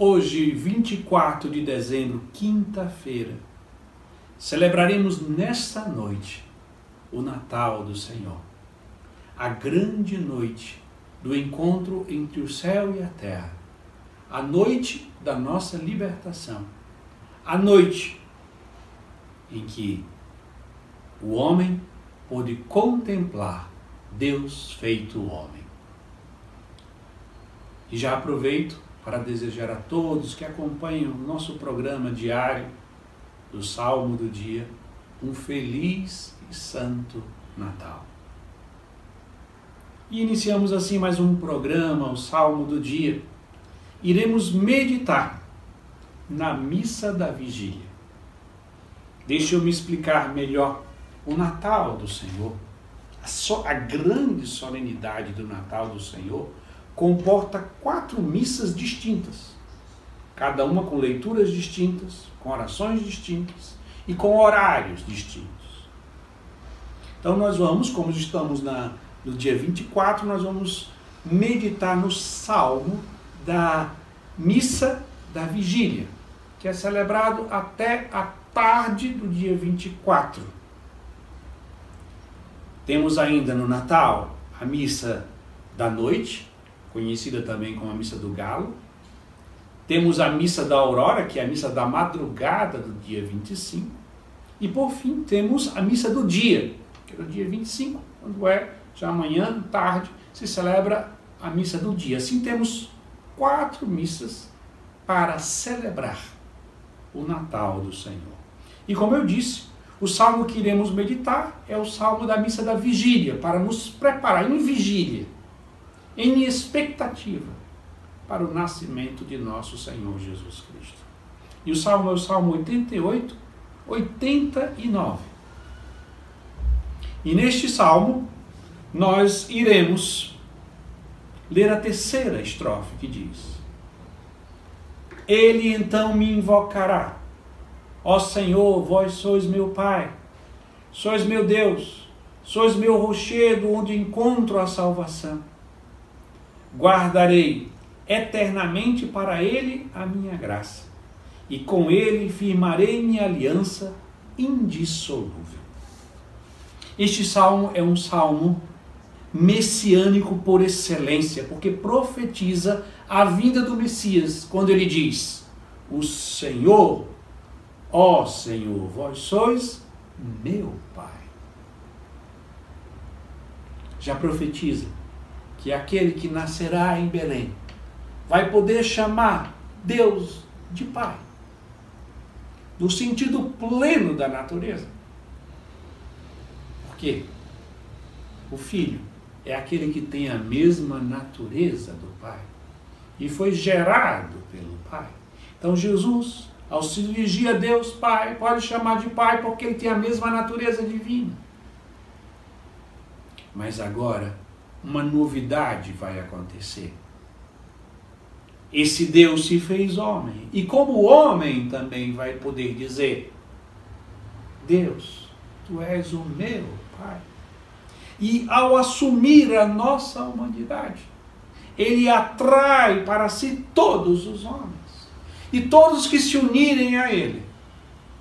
Hoje, 24 de dezembro, quinta-feira, celebraremos nesta noite o Natal do Senhor. A grande noite do encontro entre o céu e a terra. A noite da nossa libertação. A noite em que o homem pôde contemplar Deus feito homem. E já aproveito para desejar a todos que acompanham o nosso programa diário do Salmo do Dia um feliz e santo Natal. E iniciamos assim mais um programa, o Salmo do Dia. Iremos meditar na missa da vigília. Deixa eu me explicar melhor o Natal do Senhor. A, so, a grande solenidade do Natal do Senhor comporta quatro missas distintas, cada uma com leituras distintas, com orações distintas e com horários distintos. Então nós vamos, como estamos na, no dia 24, nós vamos meditar no salmo da missa da vigília, que é celebrado até a tarde do dia 24. Temos ainda no Natal a missa da noite, conhecida também como a missa do galo. Temos a missa da aurora, que é a missa da madrugada do dia 25. E por fim, temos a missa do dia, que é o dia 25, quando é já amanhã, tarde, se celebra a missa do dia. Assim temos quatro missas para celebrar o Natal do Senhor. E como eu disse, o salmo que iremos meditar é o salmo da missa da vigília, para nos preparar em vigília em expectativa para o nascimento de nosso Senhor Jesus Cristo. E o salmo é o salmo 88, 89. E neste salmo, nós iremos ler a terceira estrofe que diz: Ele então me invocará, ó Senhor, vós sois meu Pai, sois meu Deus, sois meu rochedo onde encontro a salvação guardarei eternamente para ele a minha graça, e com ele firmarei minha aliança indissolúvel. Este salmo é um salmo messiânico por excelência, porque profetiza a vinda do Messias, quando ele diz: O Senhor, ó Senhor, vós sois meu Pai. Já profetiza que aquele que nascerá em Belém vai poder chamar Deus de Pai, no sentido pleno da natureza. Por quê? O filho é aquele que tem a mesma natureza do Pai e foi gerado pelo Pai. Então Jesus, ao se dirigir a Deus Pai, pode chamar de Pai porque ele tem a mesma natureza divina. Mas agora uma novidade vai acontecer. Esse Deus se fez homem. E como homem também vai poder dizer: Deus, tu és o meu Pai. E ao assumir a nossa humanidade, ele atrai para si todos os homens. E todos que se unirem a ele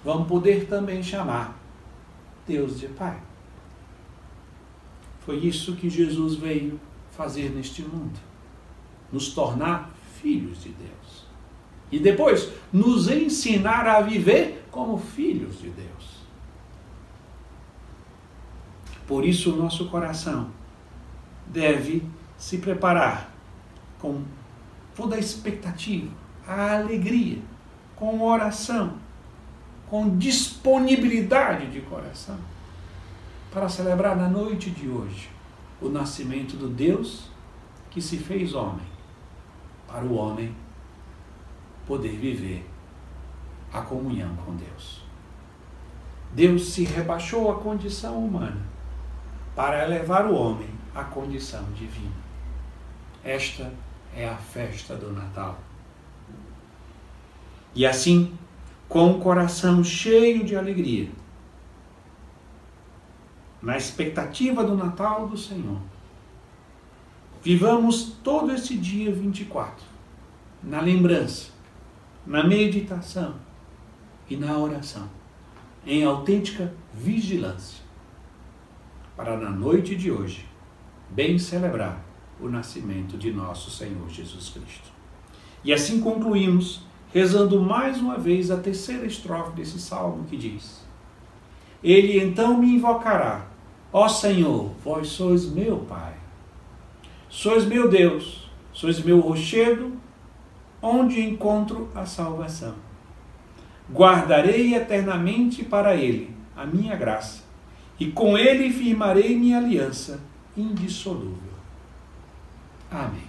vão poder também chamar Deus de Pai. Foi isso que Jesus veio fazer neste mundo: nos tornar filhos de Deus. E depois, nos ensinar a viver como filhos de Deus. Por isso, o nosso coração deve se preparar com toda a expectativa, a alegria, com oração, com disponibilidade de coração para celebrar na noite de hoje o nascimento do Deus que se fez homem, para o homem poder viver a comunhão com Deus. Deus se rebaixou à condição humana para elevar o homem à condição divina. Esta é a festa do Natal. E assim, com o coração cheio de alegria, na expectativa do Natal do Senhor. Vivamos todo esse dia 24, na lembrança na meditação e na oração, em autêntica vigilância, para na noite de hoje bem celebrar o nascimento de nosso Senhor Jesus Cristo. E assim concluímos, rezando mais uma vez a terceira estrofe desse salmo que diz: Ele então me invocará, ó Senhor, vós sois meu Pai, sois meu Deus, sois meu rochedo, onde encontro a salvação. Guardarei eternamente para ele a minha graça, e com ele firmarei minha aliança indissolúvel. Amém.